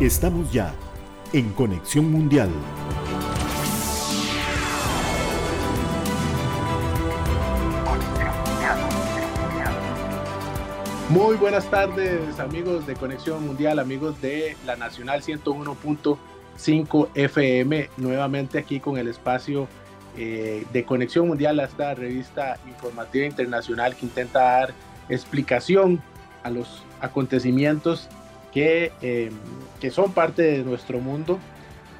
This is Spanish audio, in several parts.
Estamos ya en Conexión Mundial. Muy buenas tardes amigos de Conexión Mundial, amigos de la Nacional 101.5 FM, nuevamente aquí con el espacio eh, de Conexión Mundial a esta revista informativa internacional que intenta dar explicación a los acontecimientos que, em, que son parte de nuestro mundo.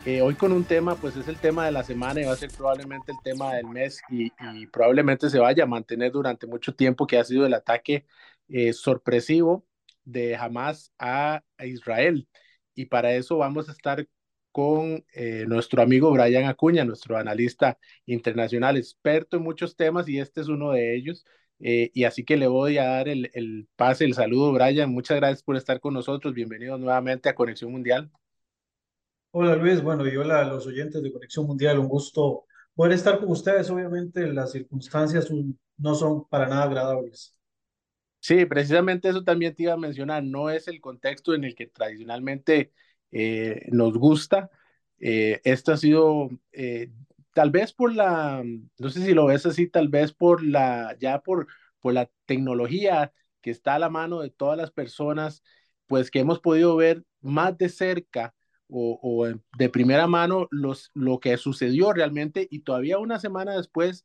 Eh, hoy con un tema, pues es el tema de la semana y va a ser probablemente el tema del mes y, probablemente se vaya a mantener durante mucho tiempo, que ha sido el ataque eh, sorpresivo de Hamas a, Israel. Y para eso vamos a estar con eh, nuestro amigo Brian Acuña, nuestro analista internacional, experto en muchos temas y este es uno de ellos. Eh, y así que le voy a dar el, el, pase, el saludo, Brian. Muchas gracias por estar con nosotros. Bienvenido nuevamente a Conexión Mundial. Hola Luis, bueno, y hola a los oyentes de Conexión Mundial. Un gusto poder estar con ustedes. Obviamente las circunstancias no son para nada agradables. Sí, precisamente eso también te iba a mencionar, no es el contexto en el que tradicionalmente eh, nos gusta. Eh, esto ha sido, eh, tal vez por la, no sé si lo ves así, tal vez por la, ya por, por la tecnología que está a la mano de todas las personas, pues que hemos podido ver más de cerca o, o de primera mano los, lo que sucedió realmente y todavía una semana después,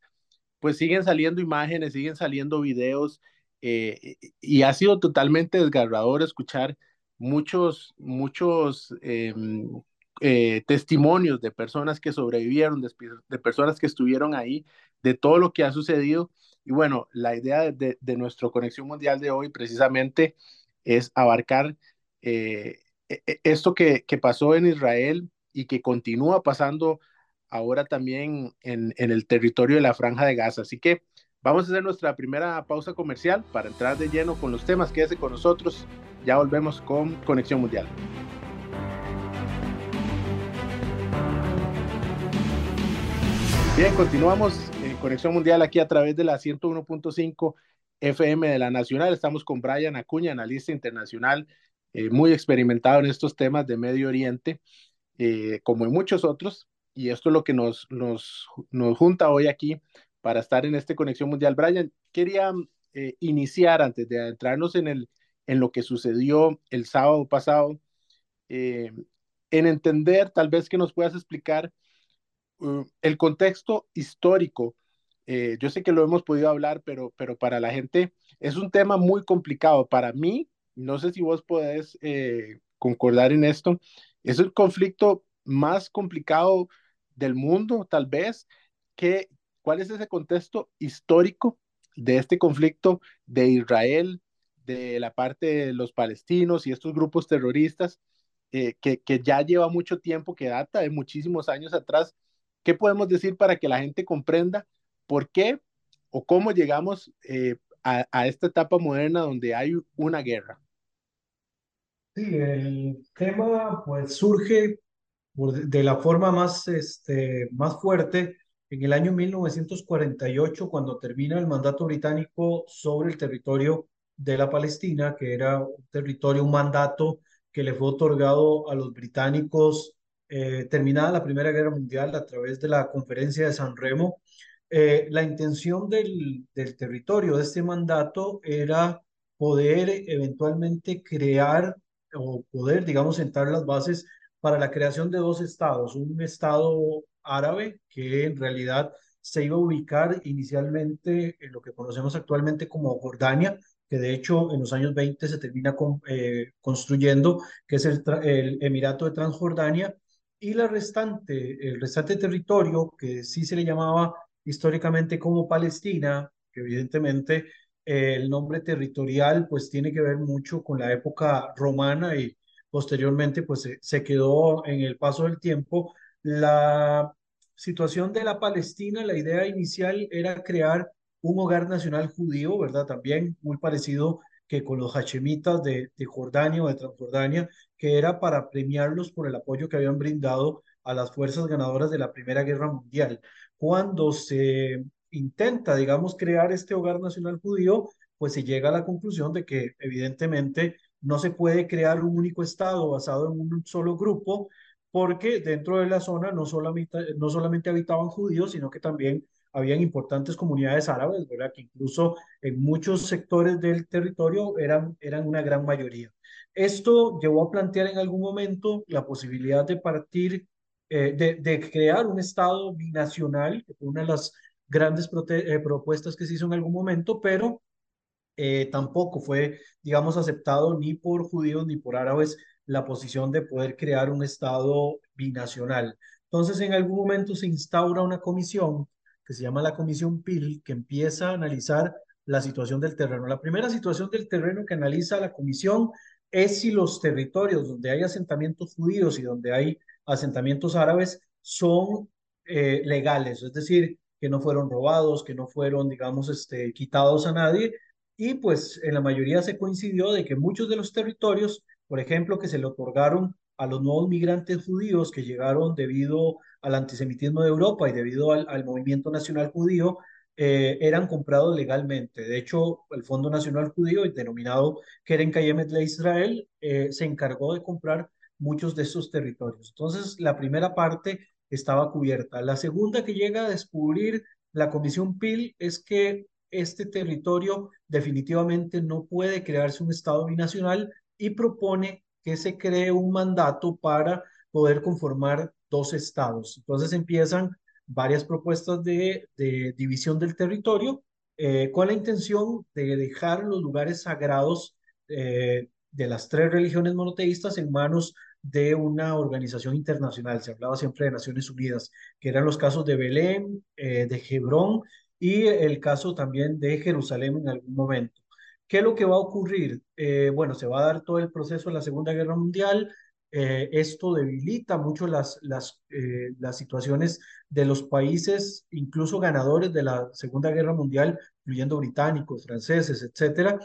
pues siguen saliendo imágenes, siguen saliendo videos eh, y ha sido totalmente desgarrador escuchar muchos, muchos em, eh, testimonios de personas que sobrevivieron, de, personas que estuvieron ahí, de todo lo que ha sucedido. Y bueno, la idea de, de nuestra conexión mundial de hoy precisamente es abarcar eh, e, e, esto que, que, pasó en Israel y que continúa pasando ahora también en, en el territorio de la franja de Gaza. Así que Vamos a hacer nuestra primera pausa comercial para entrar de lleno con los temas. Quédese con nosotros. Ya volvemos con Conexión Mundial. Bien, continuamos en Conexión Mundial aquí a través de la 101.5 FM de la Nacional. Estamos con Brian Acuña, analista internacional, eh, muy experimentado en estos temas de Medio Oriente, eh, como en muchos otros. Y esto es lo que nos, nos, nos junta hoy aquí para estar en esta conexión mundial. Brian, quería eh, iniciar antes de adentrarnos en, el, en lo que sucedió el sábado pasado, en entender, tal vez que nos puedas explicar uh, el contexto histórico. Eh, yo sé que lo hemos podido hablar, pero, pero para la gente es un tema muy complicado. Para mí, no sé si vos podés concordar en esto, es el conflicto más complicado del mundo, tal vez, que, ¿Cuál es ese contexto histórico de este conflicto de Israel, de la parte de los palestinos y estos grupos terroristas eh, que, que, ya lleva mucho tiempo, que data de muchísimos años atrás? ¿Qué podemos decir para que la gente comprenda por qué o cómo llegamos eh, a, a esta etapa moderna donde hay una guerra? Sí, el tema pues surge de la forma más, este, más fuerte en el año 1948, cuando termina el mandato británico sobre el territorio de la Palestina, que era un territorio, un mandato que le fue otorgado a los británicos eh, terminada la Primera Guerra Mundial a través de la Conferencia de San Remo. Eh, la intención del, del territorio de este mandato era poder eventualmente crear o poder, digamos, sentar las bases para la creación de dos estados, un estado árabe que en realidad se iba a ubicar inicialmente en lo que conocemos actualmente como Jordania, que de hecho en los años 20 se termina con, eh, construyendo, que es el, el, Emirato de Transjordania, y la restante, el restante territorio, que sí se le llamaba históricamente como Palestina, que evidentemente eh, el nombre territorial pues tiene que ver mucho con la época romana y posteriormente pues se, se quedó en el paso del tiempo la situación de la Palestina, la idea inicial era crear un hogar nacional judío, ¿verdad? También muy parecido que con los hachemitas de, de Jordania o de Transjordania, que era para premiarlos por el apoyo que habían brindado a las fuerzas ganadoras de la Primera Guerra Mundial. Cuando se intenta, digamos, crear este hogar nacional judío, pues se llega a la conclusión de que evidentemente no se puede crear un único Estado basado en un solo grupo, porque dentro de la zona no solamente, no solamente habitaban judíos, sino que también habían importantes comunidades árabes, ¿verdad? Que incluso en muchos sectores del territorio eran, eran una gran mayoría. Esto llevó a plantear en algún momento la posibilidad de partir, eh, de, de, crear un Estado binacional, que fue una de las grandes eh, propuestas que se hizo en algún momento, pero eh, tampoco fue, digamos, aceptado ni por judíos ni por árabes la posición de poder crear un Estado binacional. Entonces, en algún momento se instaura una comisión que se llama la Comisión PIL, que empieza a analizar la situación del terreno. La primera situación del terreno que analiza la comisión es si los territorios donde hay asentamientos judíos y donde hay asentamientos árabes son eh, legales, es decir, que no fueron robados, que no fueron, digamos, este, quitados a nadie. Y pues en la mayoría se coincidió de que muchos de los territorios, por ejemplo, que se le otorgaron a los nuevos migrantes judíos que llegaron debido al antisemitismo de Europa y debido al, movimiento nacional judío, eh, eran comprados legalmente. De hecho, el Fondo Nacional Judío, denominado Keren Kayemet de Israel, eh, se encargó de comprar muchos de esos territorios. Entonces, la primera parte estaba cubierta. La segunda que llega a descubrir la Comisión PIL es que este territorio definitivamente no puede crearse un Estado binacional y propone que se cree un mandato para poder conformar dos estados. Entonces empiezan varias propuestas de, división del territorio eh, con la intención de dejar los lugares sagrados eh, de las tres religiones monoteístas en manos de una organización internacional. Se hablaba siempre de Naciones Unidas, que eran los casos de Belén, eh, de Hebrón y el caso también de Jerusalén en algún momento. ¿Qué es lo que va a ocurrir? Eh, bueno, se va a dar todo el proceso de la Segunda Guerra Mundial. Eh, esto debilita mucho las, las, eh, las situaciones de los países, incluso ganadores de la Segunda Guerra Mundial, incluyendo británicos, franceses, etcétera,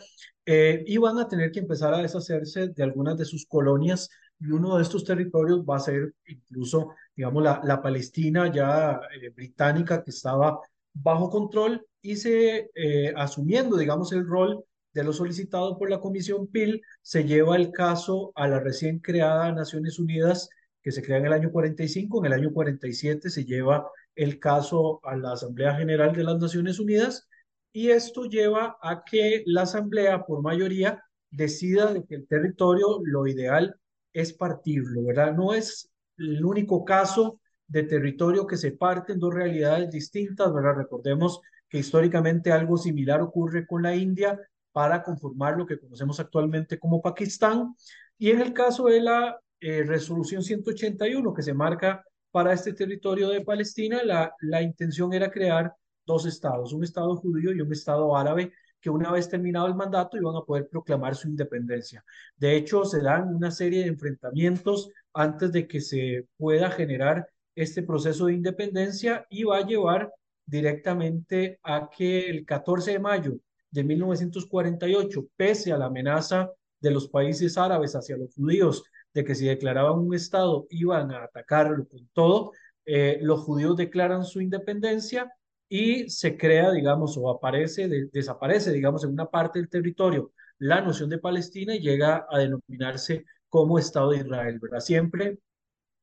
y van a tener que empezar a deshacerse de algunas de sus colonias y uno de estos territorios va a ser incluso, digamos, la, la Palestina ya británica que estaba bajo control y se asumiendo, digamos, el rol de lo solicitado por la Comisión PIL, se lleva el caso a la recién creada Naciones Unidas, que se crea en el año 45. En el año 47 se lleva el caso a la Asamblea General de las Naciones Unidas y esto lleva a que la Asamblea, por mayoría, decida de que el territorio, lo ideal es partirlo, ¿verdad? No es el único caso de territorio que se parte en dos realidades distintas, ¿verdad? Recordemos que históricamente algo similar ocurre con la India para conformar lo que conocemos actualmente como Pakistán. Y en el caso de la eh, resolución 181 que se marca para este territorio de Palestina, la, la intención era crear dos estados, un estado judío y un estado árabe, que una vez terminado el mandato iban a poder proclamar su independencia. De hecho, se dan una serie de enfrentamientos antes de que se pueda generar este proceso de independencia y va a llevar directamente a que el 14 de mayo de 1948, pese a la amenaza de los países árabes hacia los judíos de que si declaraban un Estado iban a atacarlo con todo, eh, los judíos declaran su independencia y se crea, digamos, o aparece, desaparece, digamos, en una parte del territorio la noción de Palestina y llega a denominarse como Estado de Israel, ¿verdad? Siempre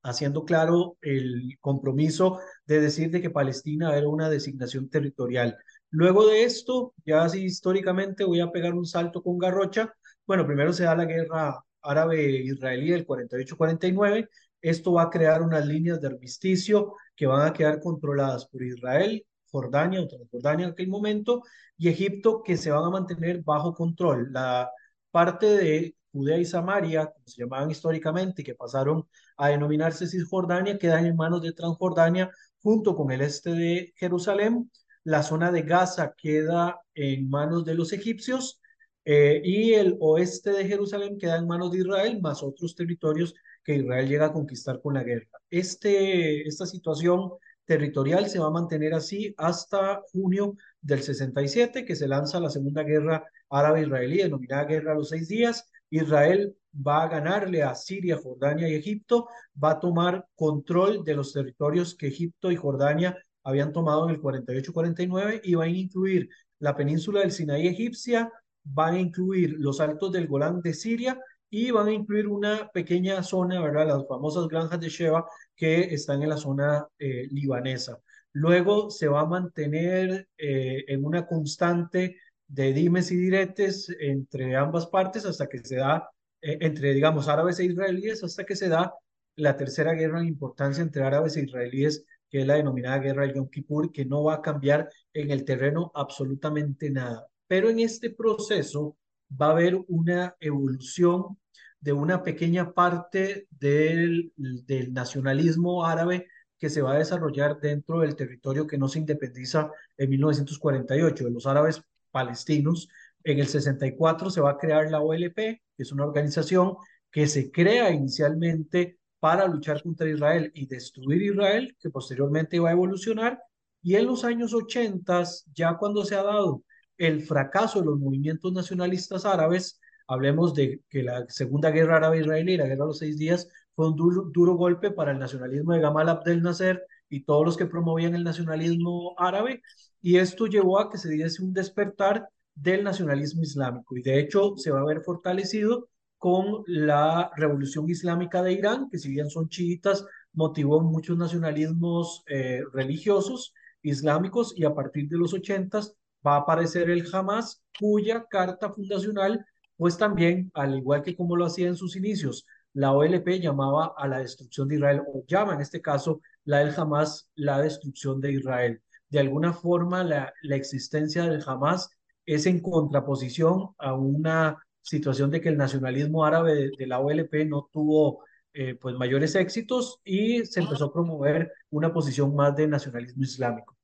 haciendo claro el compromiso de decir de que Palestina era una designación territorial. Luego de esto, ya así históricamente voy a pegar un salto con Garrocha. Bueno, primero se da la guerra árabe-israelí del 48-49. Esto va a crear unas líneas de armisticio que van a quedar controladas por Israel, Jordania o Transjordania en aquel momento, y Egipto, que se van a mantener bajo control. La parte de Judea y Samaria, como se llamaban históricamente, que pasaron a denominarse Cisjordania, quedan en manos de Transjordania junto con el este de Jerusalén la zona de Gaza queda en manos de los egipcios eh, y el oeste de Jerusalén queda en manos de Israel, más otros territorios que Israel llega a conquistar con la guerra. Este, esta situación territorial se va a mantener así hasta junio del 67, que se lanza la Segunda Guerra Árabe-Israelí, denominada Guerra de los Seis Días. Israel va a ganarle a Siria, Jordania y Egipto, va a tomar control de los territorios que Egipto y Jordania habían tomado en el 48-49 y van a incluir la península del Sinaí egipcia, van a incluir los altos del Golán de Siria y van a incluir una pequeña zona, ¿verdad? Las famosas granjas de Sheba que están en la zona eh, libanesa. Luego se va a mantener eh, en una constante de dimes y diretes entre ambas partes hasta que se da, eh, entre, digamos, árabes e israelíes, hasta que se da la tercera guerra en importancia entre árabes e israelíes, que es la denominada guerra de Yom Kippur, que no va a cambiar en el terreno absolutamente nada. Pero en este proceso va a haber una evolución de una pequeña parte del, del nacionalismo árabe que se va a desarrollar dentro del territorio que no se independiza en 1948, de los árabes palestinos. En el 64 se va a crear la OLP, que es una organización que se crea inicialmente para luchar contra Israel y destruir Israel, que posteriormente va a evolucionar. Y en los años 80, ya cuando se ha dado el fracaso de los movimientos nacionalistas árabes, hablemos de que la Segunda Guerra Árabe-Israelí, la Guerra de los Seis Días, fue un duro, duro, golpe para el nacionalismo de Gamal Abdel Nasser y todos los que promovían el nacionalismo árabe, y esto llevó a que se diese un despertar del nacionalismo islámico, y de hecho se va a ver fortalecido con la revolución islámica de Irán, que si bien son chiitas, motivó muchos nacionalismos eh, religiosos islámicos, y a partir de los ochentas va a aparecer el Hamas, cuya carta fundacional, pues también, al igual que como lo hacía en sus inicios, la OLP llamaba a la destrucción de Israel, o llama en este caso la del Hamas la destrucción de Israel. De alguna forma, la, la existencia del Hamas es en contraposición a una situación de que el nacionalismo árabe de, la OLP no tuvo eh, pues mayores éxitos y se empezó a promover una posición más de nacionalismo islámico.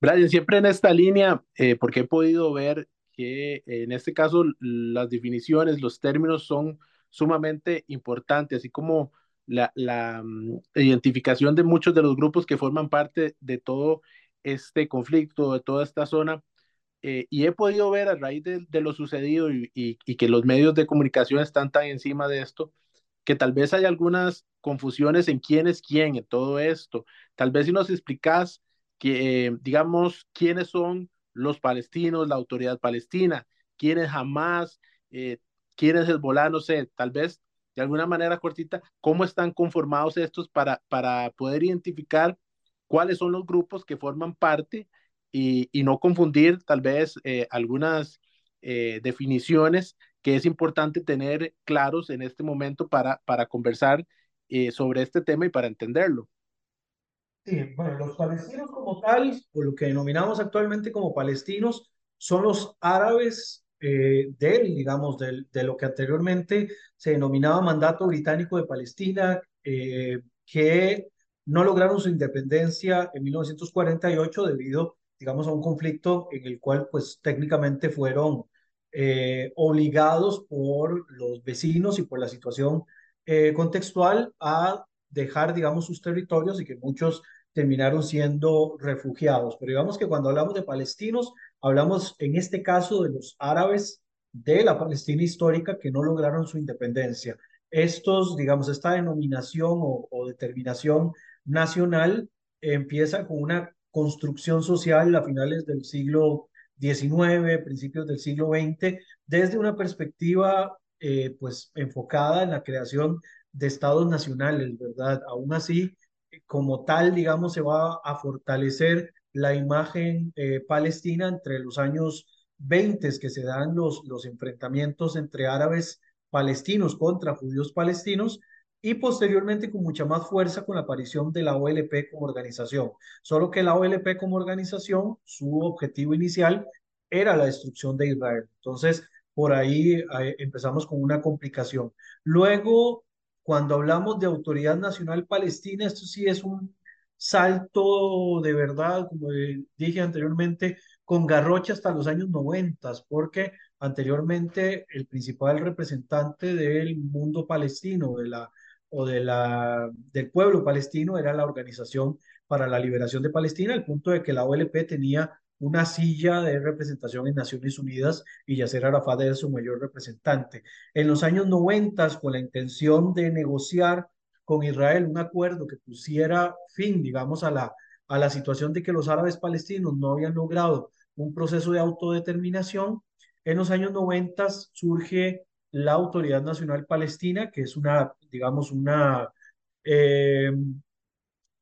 Brian, siempre en esta línea, eh, porque he podido ver que en este caso las definiciones, los términos son sumamente importantes, así como la, la mm, identificación de muchos de los grupos que forman parte de todo este conflicto, de toda esta zona. Eh, y he podido ver a raíz de, lo sucedido y, y, que los medios de comunicación están tan encima de esto, que tal vez hay algunas confusiones en quién es quién en todo esto. Tal vez si nos explicas que, eh, digamos, quiénes son los palestinos, la autoridad palestina, quiénes jamás, eh, quién es Hezbollah, no sé, tal vez de alguna manera cortita, cómo están conformados estos para, para poder identificar cuáles son los grupos que forman parte y, y no confundir tal vez eh, algunas eh, definiciones que es importante tener claros en este momento para, para conversar eh, sobre este tema y para entenderlo. Sí, bueno, los palestinos como tal, o lo que denominamos actualmente como palestinos, son los árabes eh, del, digamos, del, de lo que anteriormente se denominaba mandato británico de Palestina, eh, que no lograron su independencia en 1948 debido, digamos, a un conflicto en el cual, pues, técnicamente fueron eh, obligados por los vecinos y por la situación contextual a dejar, digamos, sus territorios y que muchos terminaron siendo refugiados. Pero digamos que cuando hablamos de palestinos, hablamos en este caso de los árabes de la Palestina histórica que no lograron su independencia. Estos, digamos, esta denominación o, determinación nacional empieza con una construcción social a finales del siglo XIX, principios del siglo XX, desde una perspectiva eh, pues enfocada en la creación de estados nacionales, ¿verdad? Aún así, como tal, digamos, se va a fortalecer la imagen eh, palestina entre los años 20 que se dan los, los enfrentamientos entre árabes palestinos contra judíos palestinos y posteriormente con mucha más fuerza con la aparición de la OLP como organización. Solo que la OLP como organización, su objetivo inicial era la destrucción de Israel. Entonces, por ahí eh, empezamos con una complicación. Luego, cuando hablamos de Autoridad Nacional Palestina, esto sí es un salto de verdad, como dije anteriormente, con garrocha hasta los años 90, porque anteriormente el principal representante del mundo palestino de la, o de la, del pueblo palestino era la Organización para la Liberación de Palestina, al punto de que la OLP tenía una silla de representación en Naciones Unidas y Yasser Arafat era su mayor representante. En los años 90, con la intención de negociar con Israel un acuerdo que pusiera fin, digamos, a la, a la situación de que los árabes palestinos no habían logrado un proceso de autodeterminación, En los años 90 surge la Autoridad Nacional Palestina, que es una, digamos, una, eh,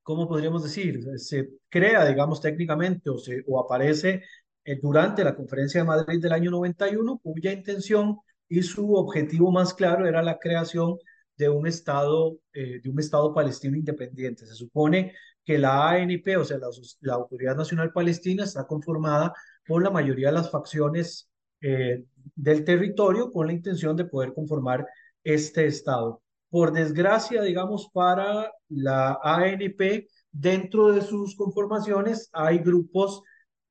¿cómo podríamos decir? Se crea, digamos, técnicamente o, se, o aparece eh, durante la Conferencia de Madrid del año 91, cuya intención y su objetivo más claro era la creación de un Estado, eh, de un Estado palestino independiente. Se supone que la ANP, o sea, la, Autoridad Nacional Palestina, está conformada por la mayoría de las facciones eh, del territorio con la intención de poder conformar este Estado. Por desgracia, digamos, para la ANP, dentro de sus conformaciones hay grupos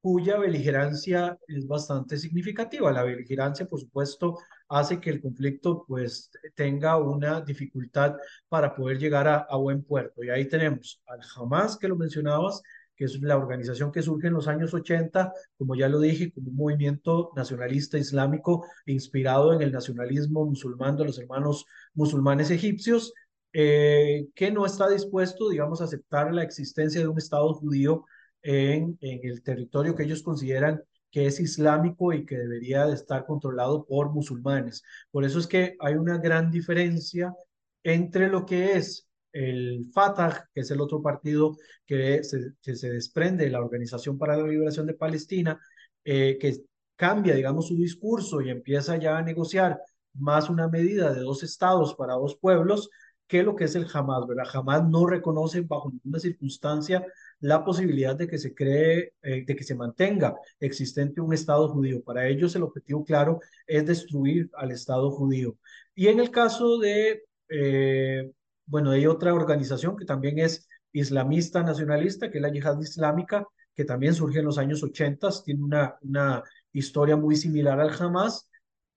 cuya beligerancia es bastante significativa. La beligerancia, por supuesto, hace que el conflicto pues tenga una dificultad para poder llegar a, buen puerto. Y ahí tenemos al Hamas, que lo mencionabas, que es la organización que surge en los años 80, como ya lo dije, como un movimiento nacionalista islámico inspirado en el nacionalismo musulmán de los hermanos musulmanes egipcios, eh, que no está dispuesto, digamos, a aceptar la existencia de un Estado judío en el territorio que ellos consideran que es islámico y que debería de estar controlado por musulmanes. Por eso es que hay una gran diferencia entre lo que es el Fatah, que es el otro partido que se, que se desprende de la Organización para la Liberación de Palestina, eh, que cambia, digamos, su discurso y empieza ya a negociar más una medida de dos estados para dos pueblos, que lo que es el Hamas, ¿verdad? Hamas no reconoce bajo ninguna circunstancia la posibilidad de que se cree, eh, de que se mantenga existente un Estado judío. Para ellos el objetivo claro es destruir al Estado judío. Y en el caso de, eh, bueno, hay otra organización que también es islamista nacionalista, que es la Yihad Islámica, que también surge en los años 80, tiene una, una historia muy similar al Hamas.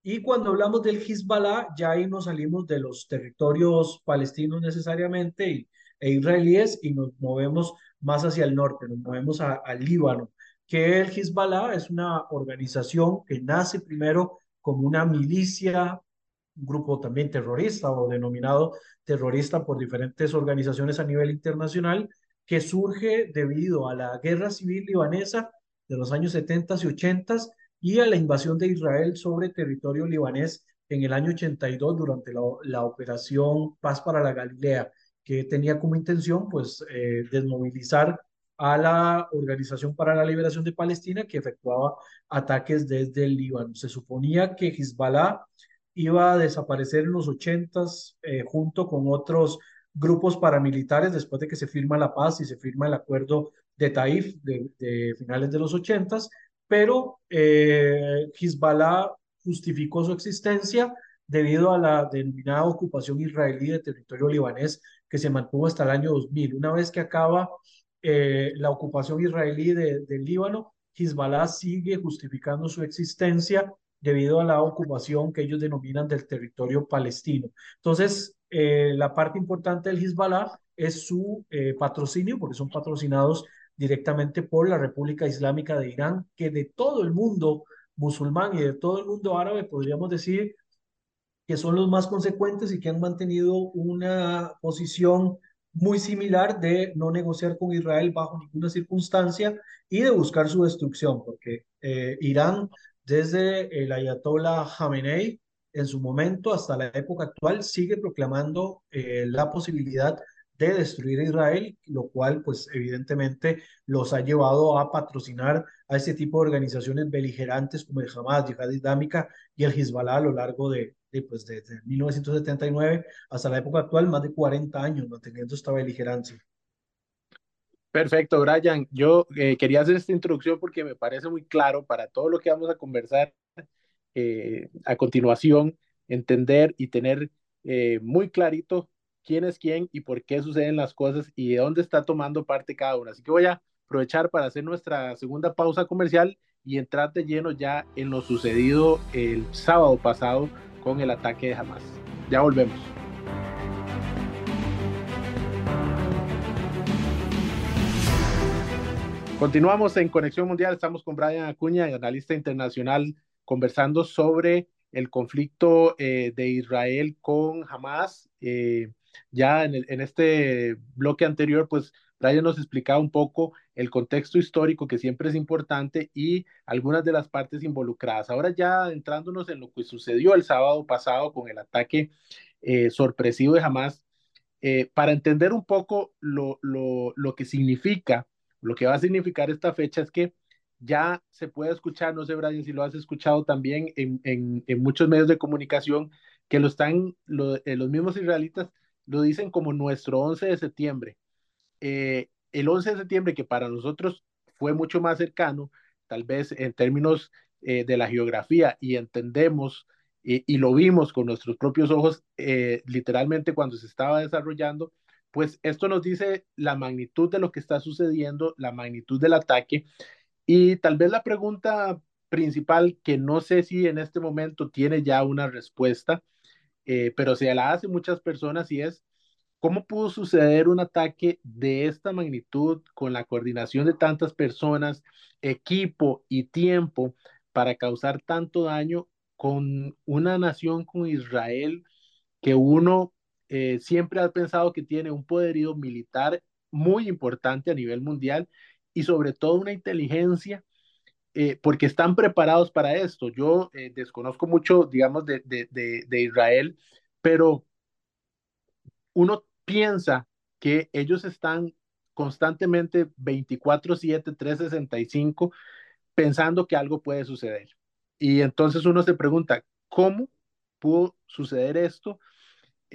Y cuando hablamos del Hezbollah, ya ahí nos salimos de los territorios palestinos necesariamente y, e israelíes y nos movemos más hacia el norte, nos movemos al Líbano, que el Hezbollah es una organización que nace primero como una milicia, un grupo también terrorista o denominado terrorista por diferentes organizaciones a nivel internacional, que surge debido a la guerra civil libanesa de los años 70 y 80 y a la invasión de Israel sobre territorio libanés en el año 82 durante la, la operación Paz para la Galilea que tenía como intención pues eh, desmovilizar a la Organización para la Liberación de Palestina que efectuaba ataques desde el Líbano. Se suponía que Hezbollah iba a desaparecer en los 80 eh, junto con otros grupos paramilitares después de que se firma la paz y se firma el acuerdo de Taif de, finales de los 80, pero eh, Hezbollah justificó su existencia debido a la denominada ocupación israelí de territorio libanés que se mantuvo hasta el año 2000. Una vez que acaba eh, la ocupación israelí de, del Líbano, Hezbollah sigue justificando su existencia debido a la ocupación que ellos denominan del territorio palestino. Entonces, eh, la parte importante del Hezbollah es su eh, patrocinio, porque son patrocinados directamente por la República Islámica de Irán, que de todo el mundo musulmán y de todo el mundo árabe, podríamos decir, que son los más consecuentes y que han mantenido una posición muy similar de no negociar con Israel bajo ninguna circunstancia y de buscar su destrucción, porque eh, Irán, desde el ayatollah Khamenei, en su momento hasta la época actual, sigue proclamando eh, la posibilidad de destruir a Israel, lo cual pues evidentemente los ha llevado a patrocinar a este tipo de organizaciones beligerantes como el Hamas, Yihad Islámica y el Hezbollah a lo largo de, pues desde 1979 hasta la época actual, más de 40 años manteniendo esta beligerancia. Perfecto, Brian. Yo eh, quería hacer esta introducción porque me parece muy claro para todo lo que vamos a conversar eh, a continuación, entender y tener eh, muy clarito quién es quién y por qué suceden las cosas y de dónde está tomando parte cada uno. Así que voy a aprovechar para hacer nuestra segunda pausa comercial y entrar de lleno ya en lo sucedido el sábado pasado con el ataque de Hamas. Ya volvemos. Continuamos en Conexión Mundial, estamos con Brian Acuña, analista internacional, conversando sobre el conflicto eh, de Israel con Hamas. Eh, ya en, en, este bloque anterior, pues Brian nos explicaba un poco el contexto histórico que siempre es importante y algunas de las partes involucradas. Ahora ya entrándonos en lo que sucedió el sábado pasado con el ataque eh, sorpresivo de Hamas, eh, para entender un poco lo, lo, lo que significa, lo que va a significar esta fecha es que ya se puede escuchar, no sé, Brian, si lo has escuchado también en, en, en muchos medios de comunicación, que lo están, eh, los mismos israelitas lo dicen como nuestro 11 de septiembre. Eh, el 11 de septiembre, que para nosotros fue mucho más cercano, tal vez en términos eh, de la geografía, y entendemos y lo vimos con nuestros propios ojos, literalmente cuando se estaba desarrollando, pues esto nos dice la magnitud de lo que está sucediendo, la magnitud del ataque. Y tal vez la pregunta principal, que no sé si en este momento tiene ya una respuesta, eh, pero se la hace muchas personas y es, ¿cómo pudo suceder un ataque de esta magnitud con la coordinación de tantas personas, equipo y tiempo para causar tanto daño con una nación como Israel que uno eh, siempre ha pensado que tiene un poderío militar muy importante a nivel mundial y sobre todo una inteligencia, eh, porque están preparados para esto. Yo eh, desconozco mucho, digamos, de, de, de, Israel, pero uno piensa que ellos están constantemente 24/7, 365, pensando que algo puede suceder. Y entonces uno se pregunta, ¿cómo pudo suceder esto?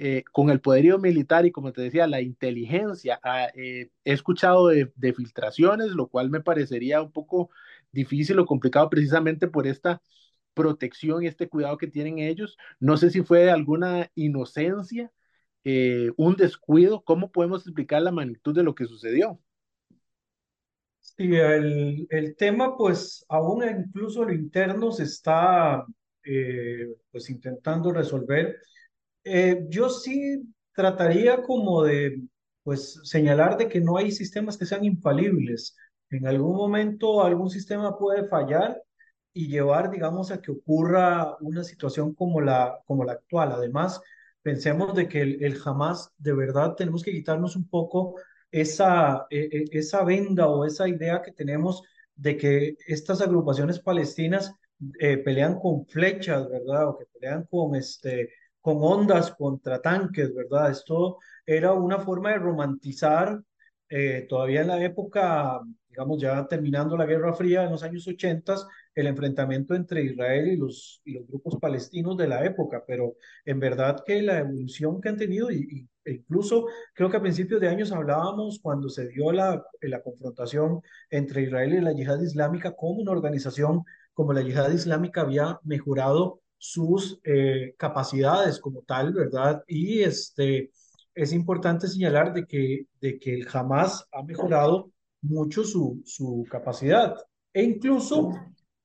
Eh, con el poderío militar y como te decía, la inteligencia. Ah, eh, he escuchado de, filtraciones, lo cual me parecería un poco difícil o complicado precisamente por esta protección y este cuidado que tienen ellos. No sé si fue alguna inocencia, eh, un descuido. ¿Cómo podemos explicar la magnitud de lo que sucedió? Sí, el, el tema, pues aún incluso lo interno se está pues intentando resolver. Eh, yo sí trataría como de, pues, señalar de que no hay sistemas que sean infalibles. En algún momento algún sistema puede fallar y llevar, digamos, a que ocurra una situación como la, como la actual. Además, pensemos de que el, el jamás, de verdad, tenemos que quitarnos un poco esa, e, e, esa venda o esa idea que tenemos de que estas agrupaciones palestinas eh, pelean con flechas, ¿verdad? O que pelean con este, con ondas contra tanques, ¿verdad? Esto era una forma de romantizar eh, todavía en la época, digamos, ya terminando la Guerra Fría en los años 80, el enfrentamiento entre Israel y los, y los grupos palestinos de la época, pero en verdad que la evolución que han tenido, y, e incluso creo que a principios de años hablábamos cuando se dio la, la confrontación entre Israel y la yihad islámica, como una organización como la yihad islámica había mejorado sus eh, capacidades como tal, ¿verdad? Y este, es importante señalar de que, de que el Hamas ha mejorado mucho su, su capacidad. E incluso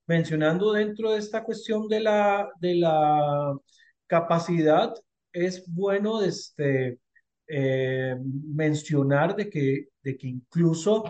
mencionando dentro de esta cuestión de la, de la capacidad, es bueno este, eh, mencionar de que, de que incluso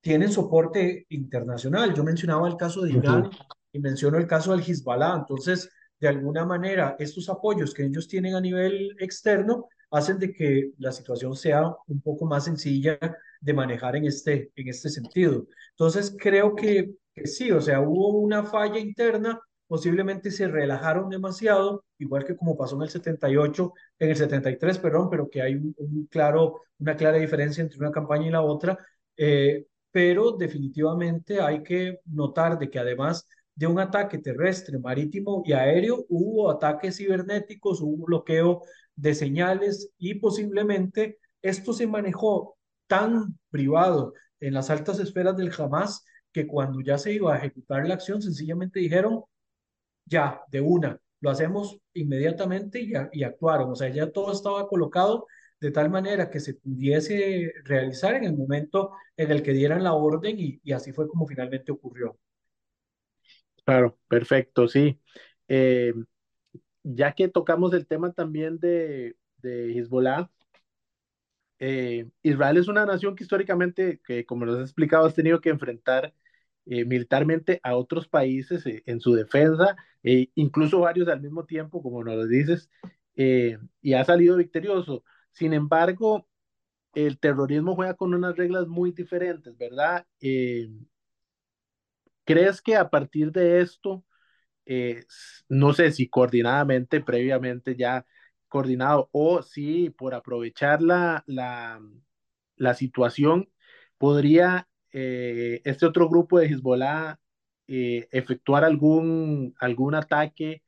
tienen soporte internacional. Yo mencionaba el caso de Irán y menciono el caso del Hezbollah. Entonces, de alguna manera estos apoyos que ellos tienen a nivel externo hacen de que la situación sea un poco más sencilla de manejar en este, en este sentido. Entonces, creo que, sí, o sea, hubo una falla interna, posiblemente se relajaron demasiado, igual que como pasó en el 78, en el 73, perdón, pero que hay un, claro, una clara diferencia entre una campaña y la otra, eh, pero definitivamente hay que notar de que además de un ataque terrestre, marítimo y aéreo, hubo ataques cibernéticos, hubo bloqueo de señales y posiblemente esto se manejó tan privado en las altas esferas del Hamas que cuando ya se iba a ejecutar la acción sencillamente dijeron, ya, de una, lo hacemos inmediatamente y, y actuaron. O sea, ya todo estaba colocado de tal manera que se pudiese realizar en el momento en el que dieran la orden y así fue como finalmente ocurrió. Claro, perfecto, sí. Eh, ya que tocamos el tema también de, de Hezbollah, eh, Israel es una nación que históricamente, que como nos has explicado, has tenido que enfrentar eh, militarmente a otros países en su defensa, incluso varios al mismo tiempo, como nos lo dices, y ha salido victorioso. Sin embargo, el terrorismo juega con unas reglas muy diferentes, ¿verdad? Eh, ¿Crees que a partir de esto, eh, no sé si coordinadamente, previamente ya coordinado, o si por aprovechar la, la, la situación, podría eh, este otro grupo de Hezbollah efectuar algún, algún ataque?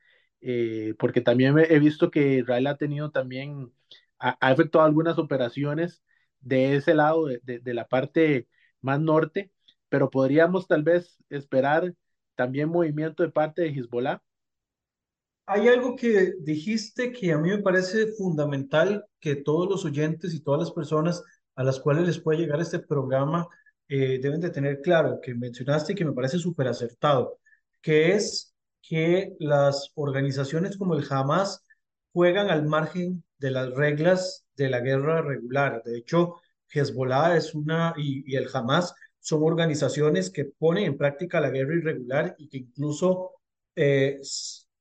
porque también he visto que Israel ha tenido también, ha, ha efectuado algunas operaciones de ese lado, de, de la parte más norte, pero podríamos tal vez esperar también movimiento de parte de Hezbollah. Hay algo que dijiste que a mí me parece fundamental que todos los oyentes y todas las personas a las cuales les puede llegar este programa eh, deben de tener claro, que mencionaste y que me parece súper acertado, que es que las organizaciones como el Hamas juegan al margen de las reglas de la guerra regular. De hecho, Hezbollah es una, y, y el Hamas son organizaciones que ponen en práctica la guerra irregular y que incluso eh,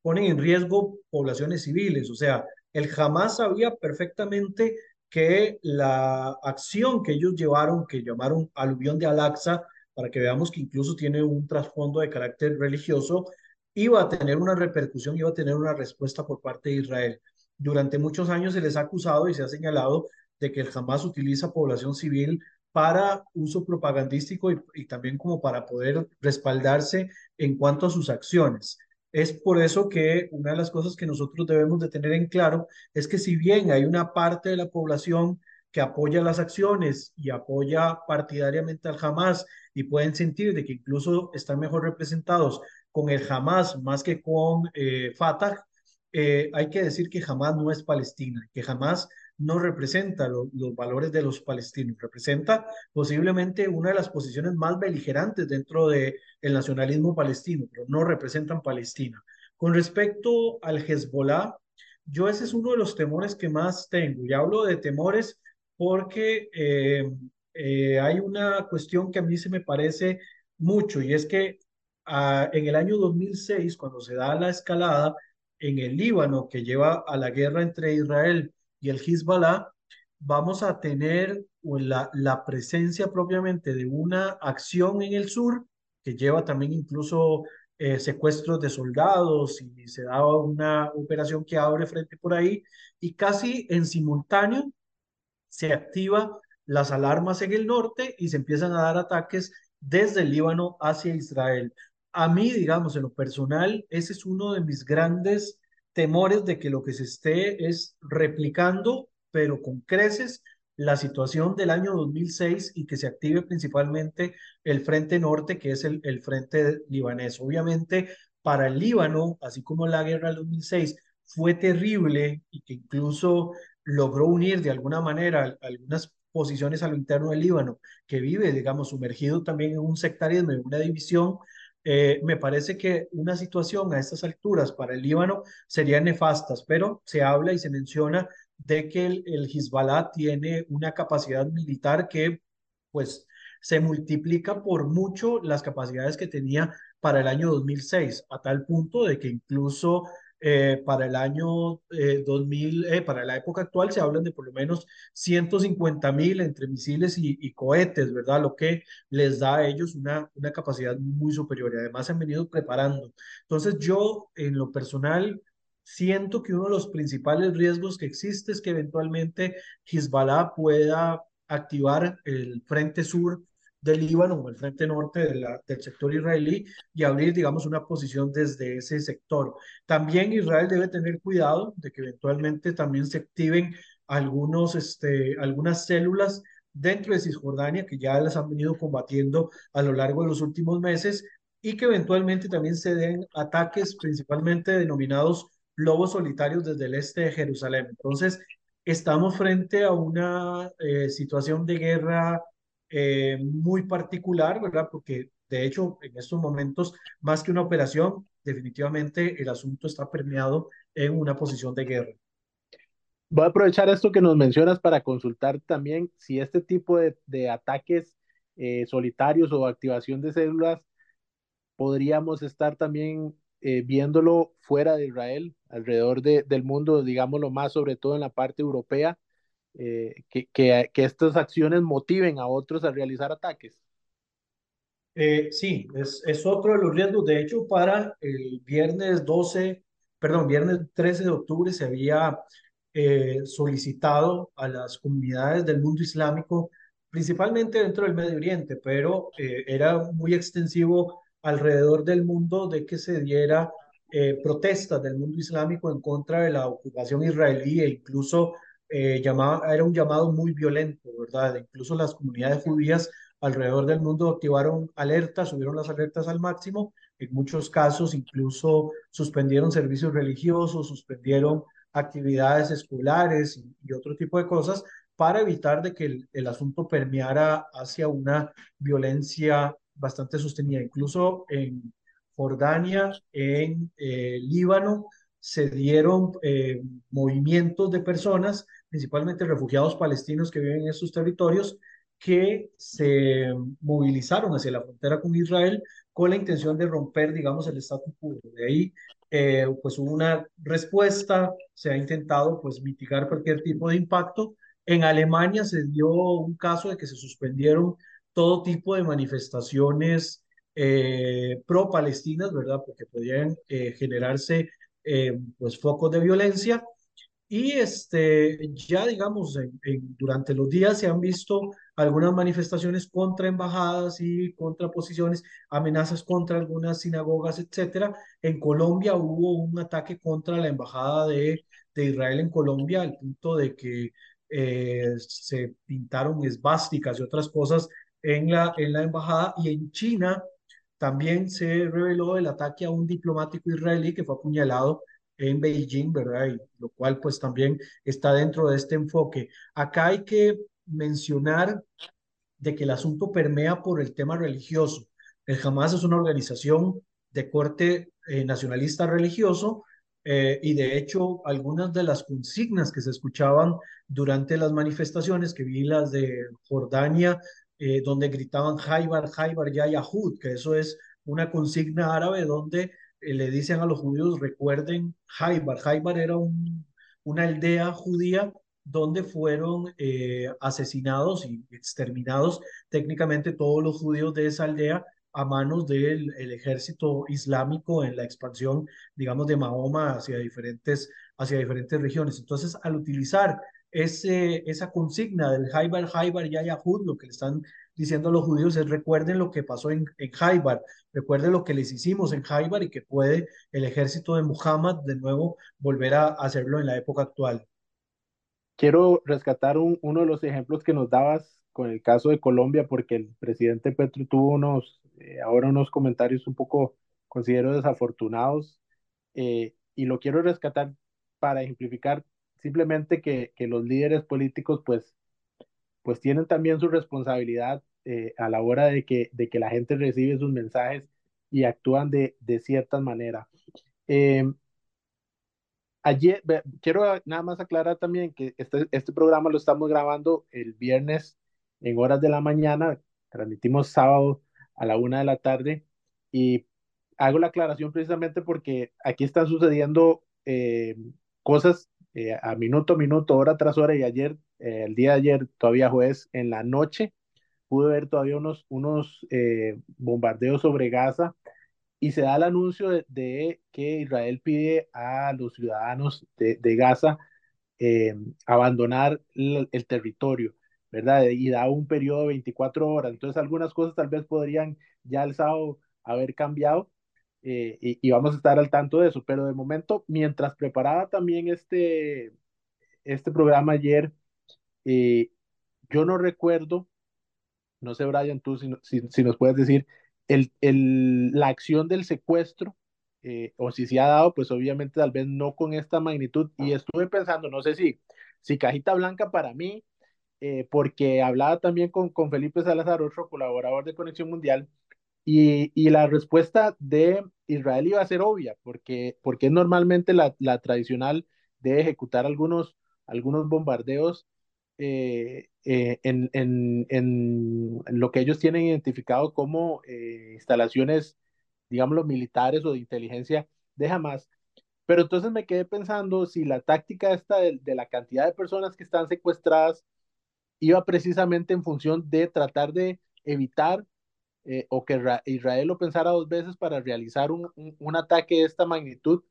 ponen en riesgo poblaciones civiles. O sea, el Hamas sabía perfectamente que la acción que ellos llevaron, que llamaron aluvión de Al-Aqsa, para que veamos que incluso tiene un trasfondo de carácter religioso, iba a tener una repercusión, iba a tener una respuesta por parte de Israel. Durante muchos años se les ha acusado y se ha señalado de que el Hamas utiliza población civil para uso propagandístico y, también como para poder respaldarse en cuanto a sus acciones. Es por eso que una de las cosas que nosotros debemos de tener en claro es que si bien hay una parte de la población que apoya las acciones y apoya partidariamente al Hamas y pueden sentir de que incluso están mejor representados con el Hamas más que con eh, Fatah, eh, hay que decir que Hamas no es Palestina, que Hamas no representa lo, los valores de los palestinos, representa posiblemente una de las posiciones más beligerantes dentro del el nacionalismo palestino, pero no representan Palestina. Con respecto al Hezbollah, yo ese es uno de los temores que más tengo. Y hablo de temores porque eh, eh, hay una cuestión que a mí se me parece mucho y es que ah, en el año 2006, cuando se da la escalada en el Líbano que lleva a la guerra entre Israel y el Hezbollah, vamos a tener la, la presencia propiamente de una acción en el sur que lleva también incluso eh, secuestros de soldados y se da una operación que abre frente por ahí y casi en simultáneo se activa las alarmas en el norte y se empiezan a dar ataques desde el Líbano hacia Israel. A mí, digamos, en lo personal, ese es uno de mis grandes temores de que lo que se esté es replicando, pero con creces, la situación del año 2006 y que se active principalmente el Frente Norte, que es el, el Frente libanés. Obviamente, para el Líbano, así como la guerra del 2006 fue terrible y que incluso logró unir de alguna manera algunas posiciones a lo interno del Líbano, que vive, digamos, sumergido también en un sectarismo, en una división, eh, me parece que una situación a estas alturas para el Líbano sería nefastas, pero se habla y se menciona de que el, el tiene una capacidad militar que pues se multiplica por mucho las capacidades que tenía para el año 2006, a tal punto de que incluso eh, para el año eh, 2000, eh, para la época actual se hablan de por lo menos 150 mil entre misiles y, y, cohetes, ¿verdad? Lo que les da a ellos una, una capacidad muy superior y además se han venido preparando. Entonces yo en lo personal siento que uno de los principales riesgos que existe es que eventualmente Hezbollah pueda activar el frente sur del Líbano el frente norte del sector israelí y abrir, digamos, una posición desde ese sector. También Israel debe tener cuidado de que eventualmente también se activen algunos, este, algunas células dentro de Cisjordania que ya las han venido combatiendo a lo largo de los últimos meses y que eventualmente también se den ataques principalmente denominados lobos solitarios desde el este de Jerusalén. Entonces, estamos frente a una eh, situación de guerra eh, muy particular, ¿verdad? Porque de hecho, en estos momentos, más que una operación, definitivamente el asunto está permeado en una posición de guerra. Voy a aprovechar esto que nos mencionas para consultar también si este tipo de, de ataques eh, solitarios o activación de células podríamos estar también eh, viéndolo fuera de Israel, alrededor de, del mundo, digámoslo más, sobre todo en la parte europea, eh, que, que, que, estas acciones motiven a otros a realizar ataques. Eh, sí, es, es otro de los riesgos. De hecho, para el viernes 12, perdón, viernes 13 de octubre se había eh, solicitado a las comunidades del mundo islámico, principalmente dentro del Medio Oriente, pero eh, era muy extensivo alrededor del mundo de que se diera eh, protestas del mundo islámico en contra de la ocupación israelí e incluso llamaba, era un llamado muy violento, ¿verdad? Incluso las comunidades judías alrededor del mundo activaron alertas, subieron las alertas al máximo, en muchos casos incluso suspendieron servicios religiosos, suspendieron actividades escolares y, otro tipo de cosas para evitar de que el, asunto permeara hacia una violencia bastante sostenida. Incluso en Jordania, en eh, Líbano, se dieron eh, movimientos de personas, principalmente refugiados palestinos que viven en esos territorios, que se movilizaron hacia la frontera con Israel con la intención de romper, digamos, el statu quo. De ahí, eh, pues hubo una respuesta, se ha intentado, pues, mitigar cualquier tipo de impacto. En Alemania se dio un caso de que se suspendieron todo tipo de manifestaciones eh, pro-palestinas, ¿verdad? Porque podían generarse, pues, focos de violencia. Y este, ya digamos, durante los días se han visto algunas manifestaciones contra embajadas y contra posiciones, amenazas contra algunas sinagogas, etcétera. En Colombia hubo un ataque contra la embajada de, de Israel en Colombia, al punto de que eh, se pintaron esvásticas y otras cosas en la, en la embajada. Y en China también se reveló el ataque a un diplomático israelí que fue apuñalado en Beijing, ¿verdad? Y lo cual pues también está dentro de este enfoque. Acá hay que mencionar de que el asunto permea por el tema religioso. El Hamas es una organización de corte eh, nacionalista religioso eh, y de hecho algunas de las consignas que se escuchaban durante las manifestaciones, que vi las de Jordania, eh, donde gritaban Haibar, Haibar, ya Yahud, que eso es una consigna árabe donde le dicen a los judíos, recuerden Haibar. Haibar era un, una aldea judía donde fueron eh, asesinados y exterminados técnicamente todos los judíos de esa aldea a manos del ejército islámico en la expansión, digamos, de Mahoma hacia diferentes, hacia diferentes regiones. Entonces, al utilizar ese, esa consigna del Haibar, Haibar, Yahud, lo que están diciendo a los judíos es recuerden lo que pasó en, en Haibar, recuerden lo que les hicimos en Haibar y que puede el ejército de Muhammad de nuevo volver a hacerlo en la época actual. Quiero rescatar uno de los ejemplos que nos dabas con el caso de Colombia, porque el presidente Petro tuvo unos, eh, ahora unos comentarios un poco, considero, desafortunados, eh, y lo quiero rescatar para ejemplificar simplemente que, que los líderes políticos, pues, pues tienen también su responsabilidad eh, a la hora de que, de que la gente recibe sus mensajes y actúan de, de cierta manera. Ayer, quiero nada más aclarar también que este, este programa lo estamos grabando el viernes en horas de la mañana, transmitimos sábado a la una de la tarde y hago la aclaración precisamente porque aquí están sucediendo eh, cosas eh, a minuto a minuto, hora tras hora y ayer, eh, el día de ayer, todavía jueves en la noche, pude ver todavía unos, unos bombardeos sobre Gaza y se da el anuncio de, que Israel pide a los ciudadanos de, Gaza eh, abandonar el, territorio, ¿verdad? Y da un periodo de 24 horas. Entonces algunas cosas tal vez podrían ya el sábado haber cambiado eh, y, vamos a estar al tanto de eso. Pero de momento, mientras preparaba también este, este programa ayer, eh, yo no recuerdo, no sé Brian, tú si, si nos puedes decir, el, el, la acción del secuestro, eh, o si se ha dado, pues obviamente tal vez no con esta magnitud. Y estuve pensando, no sé si, si Cajita Blanca para mí, eh, porque hablaba también con, con Felipe Salazar, otro colaborador de Conexión Mundial, y, y, la respuesta de Israel iba a ser obvia, porque, porque es normalmente la, la tradicional de ejecutar algunos, algunos bombardeos eh, eh, en, en, en, lo que ellos tienen identificado como eh, instalaciones, digamos, militares o de inteligencia de Hamas. Pero entonces me quedé pensando si la táctica esta de, la cantidad de personas que están secuestradas iba precisamente en función de tratar de evitar eh, o que Israel lo pensara dos veces para realizar un, un, ataque de esta magnitud.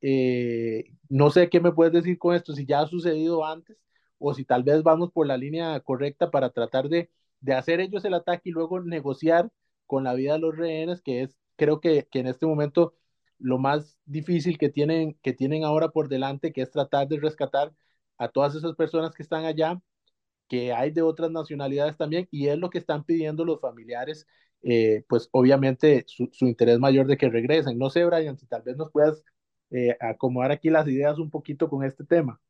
Eh, no sé qué me puedes decir con esto, si ya ha sucedido antes o si tal vez vamos por la línea correcta para tratar de, de hacer ellos el ataque y luego negociar con la vida de los rehenes, que es creo que, que en este momento lo más difícil que tienen, que tienen ahora por delante, que es tratar de rescatar a todas esas personas que están allá, que hay de otras nacionalidades también, y es lo que están pidiendo los familiares, eh, pues obviamente su, interés mayor de que regresen. No sé, Brian, si tal vez nos puedas eh, acomodar aquí las ideas un poquito con este tema.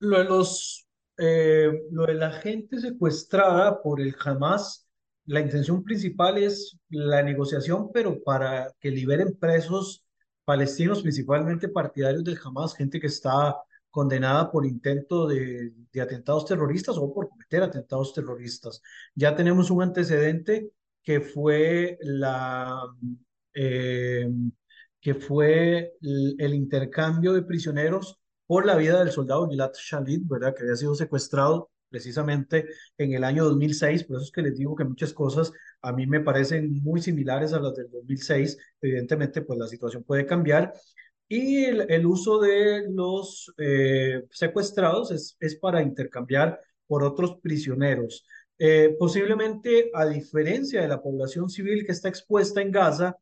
Lo de, los, eh, lo de la gente secuestrada por el Hamas la intención principal es la negociación, pero para que liberen presos palestinos, principalmente partidarios del Hamas, gente que está condenada por intento de, atentados terroristas o por cometer atentados terroristas. Ya tenemos un antecedente que fue la eh, que fue el, intercambio de prisioneros por la vida del soldado Gilad Shalit, ¿verdad? Que había sido secuestrado precisamente en el año 2006, por eso es que les digo que muchas cosas a mí me parecen muy similares a las del 2006, evidentemente pues la situación puede cambiar, y el, uso de los eh, secuestrados es, es, para intercambiar por otros prisioneros. Eh, posiblemente, a diferencia de la población civil que está expuesta en Gaza,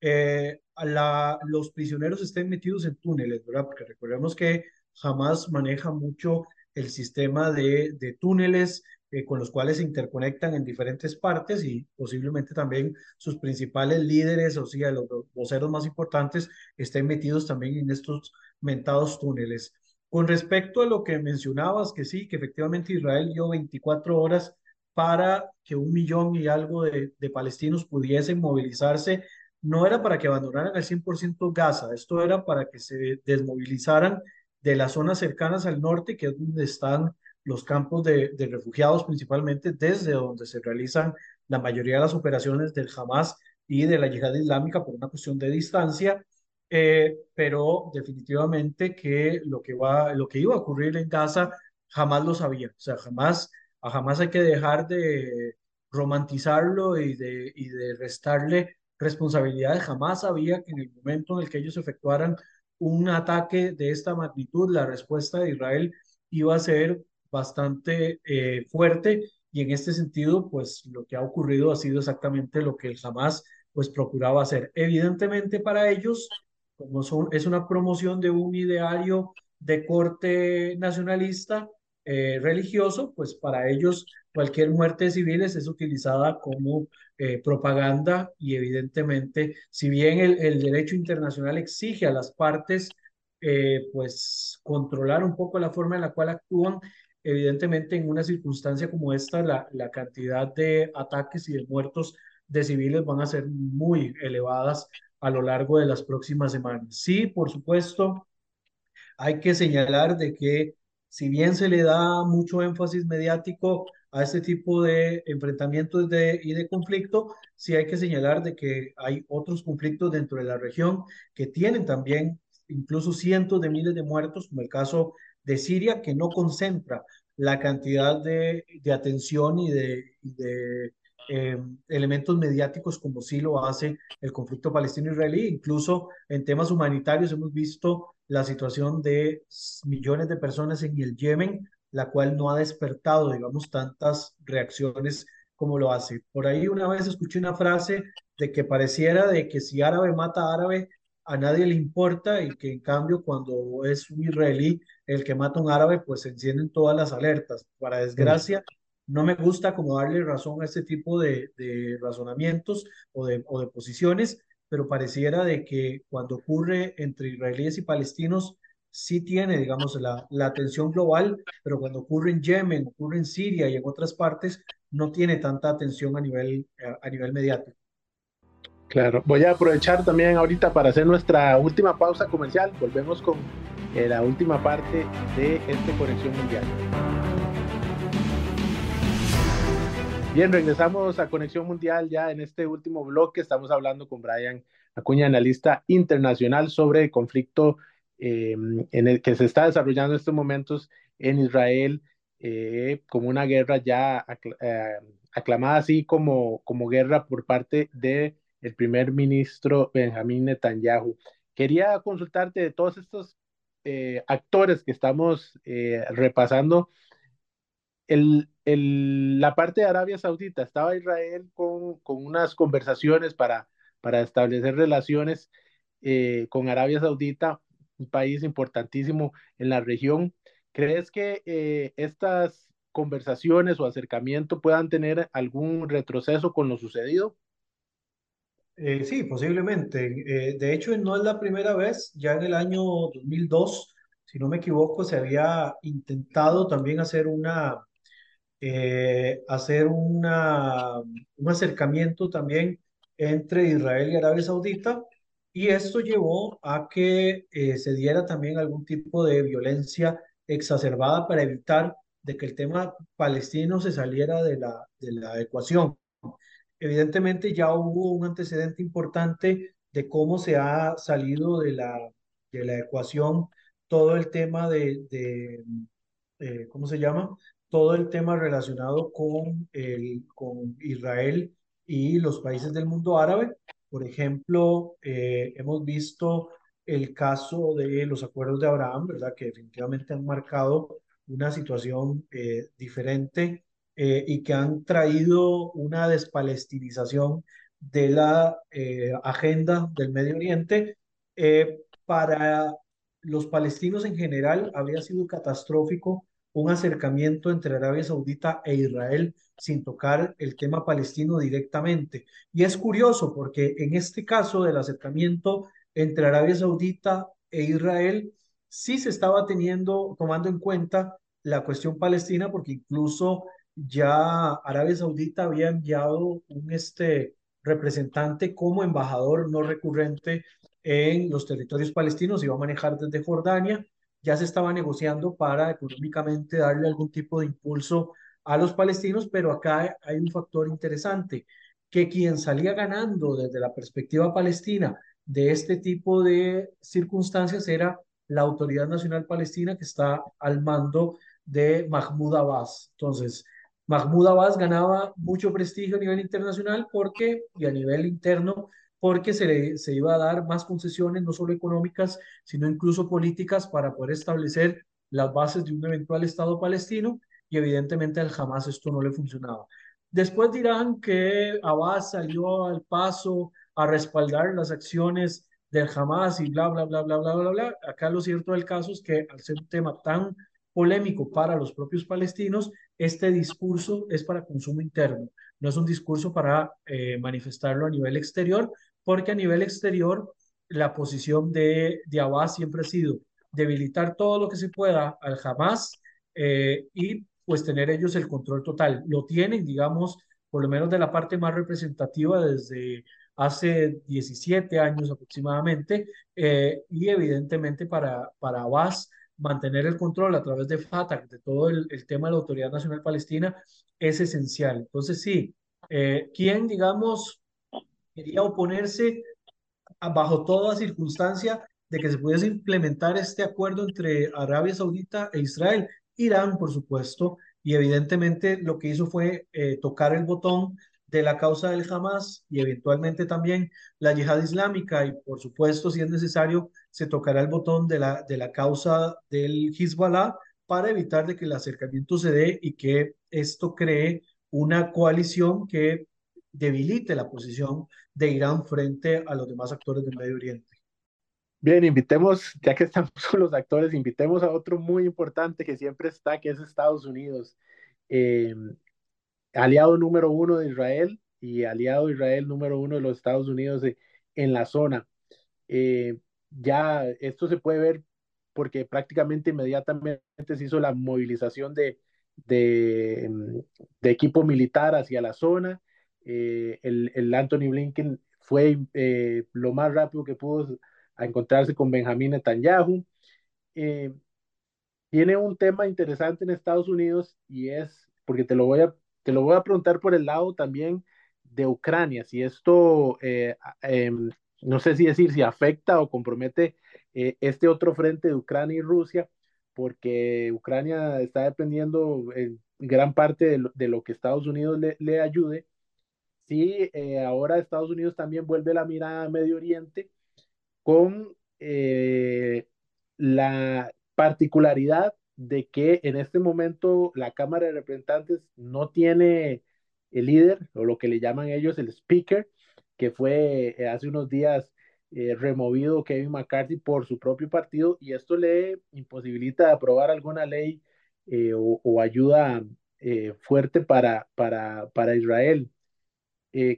eh, la, los prisioneros estén metidos en túneles, ¿verdad? Porque recordemos que jamás maneja mucho el sistema de, de túneles eh, con los cuales se interconectan en diferentes partes y posiblemente también sus principales líderes, o sea, los voceros más importantes, estén metidos también en estos mentados túneles. Con respecto a lo que mencionabas, que sí, que efectivamente Israel dio 24 horas para que un millón y algo de, palestinos pudiesen movilizarse, no era para que abandonaran al 100% Gaza, esto era para que se desmovilizaran de las zonas cercanas al norte, que es donde están los campos de, refugiados principalmente, desde donde se realizan la mayoría de las operaciones del Hamas y de la yihad islámica por una cuestión de distancia, eh, pero definitivamente que lo que, va, lo que iba a ocurrir en Gaza jamás lo sabía, o sea, jamás, a jamás hay que dejar de romantizarlo y de, y de restarle responsabilidades, jamás sabía que en el momento en el que ellos efectuaran un ataque de esta magnitud, la respuesta de Israel iba a ser bastante eh, fuerte y en este sentido, pues lo que ha ocurrido ha sido exactamente lo que el Hamas pues procuraba hacer. Evidentemente para ellos, como son, es una promoción de un ideario de corte nacionalista, eh, religioso, pues para ellos cualquier muerte de civiles es utilizada como eh, propaganda y evidentemente, si bien el, el, derecho internacional exige a las partes eh, pues controlar un poco la forma en la cual actúan, evidentemente en una circunstancia como esta, la, la cantidad de ataques y de muertos de civiles van a ser muy elevadas a lo largo de las próximas semanas. Sí, por supuesto, hay que señalar de que si bien se le da mucho énfasis mediático a este tipo de enfrentamientos de, y de conflicto, sí hay que señalar de que hay otros conflictos dentro de la región que tienen también incluso cientos de miles de muertos, como el caso de Siria, que no concentra la cantidad de, de atención y de, de eh, elementos mediáticos como sí lo hace el conflicto palestino-israelí. Incluso en temas humanitarios hemos visto la situación de millones de personas en el Yemen, la cual no ha despertado, digamos, tantas reacciones como lo hace. Por ahí una vez escuché una frase de que pareciera de que si árabe mata a árabe, a nadie le importa y que en cambio cuando es un israelí el que mata a un árabe, pues se encienden todas las alertas. Para desgracia, no me gusta como darle razón a este tipo de, de razonamientos o de, o de posiciones, pero pareciera de que cuando ocurre entre israelíes y palestinos, sí tiene, digamos, la, la atención global, pero cuando ocurre en Yemen, ocurre en Siria y en otras partes, no tiene tanta atención a nivel, a, nivel mediático. Claro, voy a aprovechar también ahorita para hacer nuestra última pausa comercial. Volvemos con eh, la última parte de este Conexión Mundial. Bien, regresamos a Conexión Mundial ya en este último bloque. Estamos hablando con Brian Acuña, analista internacional sobre el conflicto em, en el que se está desarrollando en estos momentos en Israel eh, como una guerra ya eh, aclamada así como, como guerra por parte del el primer ministro Benjamín Netanyahu. Quería consultarte de todos estos eh, actores que estamos repasando. El, el, la parte de Arabia Saudita, estaba Israel con, con unas conversaciones para, para establecer relaciones con Arabia Saudita, un país importantísimo en la región. ¿Crees que eh, estas conversaciones o acercamiento puedan tener algún retroceso con lo sucedido? Eh, sí, posiblemente. Eh, de hecho, no es la primera vez. Ya en el año 2002, si no me equivoco, se había intentado también hacer una, hacer una, un acercamiento también entre Israel y Arabia Saudita. Y esto llevó a que se diera también algún tipo de violencia exacerbada para evitar de que el tema palestino se saliera de la, de la ecuación. Evidentemente ya hubo un antecedente importante de cómo se ha salido de la, de la ecuación todo el tema de, de eh, ¿cómo se llama? Todo el tema relacionado con, el, con Israel y los países del mundo árabe. Por ejemplo, eh, hemos visto el caso de los acuerdos de Abraham, ¿verdad? Que definitivamente han marcado una situación eh, diferente eh, y que han traído una despalestinización de la eh, agenda del Medio Oriente. para los palestinos en general habría sido catastrófico un acercamiento entre Arabia Saudita e Israel sin tocar el tema palestino directamente. Y es curioso porque en este caso del acercamiento entre Arabia Saudita e Israel, sí se estaba teniendo, tomando en cuenta la cuestión palestina, porque incluso ya Arabia Saudita había enviado un este, representante como embajador no recurrente en los territorios palestinos, iba a manejar desde Jordania, ya se estaba negociando para económicamente darle algún tipo de impulso a los palestinos, pero acá hay un factor interesante, que quien salía ganando desde la perspectiva palestina de este tipo de circunstancias era la Autoridad Nacional Palestina que está al mando de Mahmoud Abbas. Entonces, Mahmoud Abbas ganaba mucho prestigio a nivel internacional porque, y a nivel interno, porque se, se iba a dar más concesiones, no solo económicas, sino incluso políticas para poder establecer las bases de un eventual Estado palestino y evidentemente al Hamas esto no le funcionaba. Después dirán que Abbas salió al paso a respaldar las acciones del Hamas y bla, bla, bla, bla, bla, bla, bla. Acá lo cierto del caso es que al ser un tema tan polémico para los propios palestinos, este discurso es para consumo interno, no es un discurso para eh, manifestarlo a nivel exterior, porque a nivel exterior la posición de, de Abbas siempre ha sido debilitar todo lo que se pueda al Hamas eh, y pues tener ellos el control total. Lo tienen, digamos, por lo menos de la parte más representativa desde hace 17 años aproximadamente, eh, y evidentemente para, para Abbas mantener el control a través de Fatah, de todo el, tema de la Autoridad Nacional Palestina, es esencial. Entonces, sí, eh, ¿quién, digamos, quería oponerse bajo toda circunstancia de que se pudiese implementar este acuerdo entre Arabia Saudita e Israel? Irán, por supuesto, y evidentemente lo que hizo fue eh, tocar el botón de la causa del Hamas y eventualmente también la yihad islámica y por supuesto si es necesario se tocará el botón de la, de la causa del Hezbollah para evitar de que el acercamiento se dé y que esto cree una coalición que debilite la posición de Irán frente a los demás actores del Medio Oriente. Bien, invitemos, ya que estamos con los actores, invitemos a otro muy importante que siempre está, que es Estados Unidos. Eh, aliado número uno de Israel y aliado Israel número uno de los Estados Unidos en la zona. Eh, ya esto se puede ver porque prácticamente inmediatamente se hizo la movilización de, de, equipo militar hacia la zona. Eh, el, el, Anthony Blinken fue eh, lo más rápido que pudo a encontrarse con Benjamín Netanyahu. tiene un tema interesante en Estados Unidos y es, porque te lo voy a te lo voy a preguntar por el lado también de Ucrania, si esto, eh, em, no sé si decir, si afecta o compromete eh, este otro frente de Ucrania y Rusia, porque Ucrania está dependiendo en gran parte de lo, que Estados Unidos le, ayude. Si eh, ahora Estados Unidos también vuelve la mirada a Medio Oriente con la particularidad de que en este momento la Cámara de Representantes no tiene el líder o lo que le llaman ellos el speaker, que fue eh, hace unos días eh, removido Kevin McCarthy por su propio partido y esto le imposibilita aprobar alguna ley eh, o, ayuda fuerte para, para, para Israel.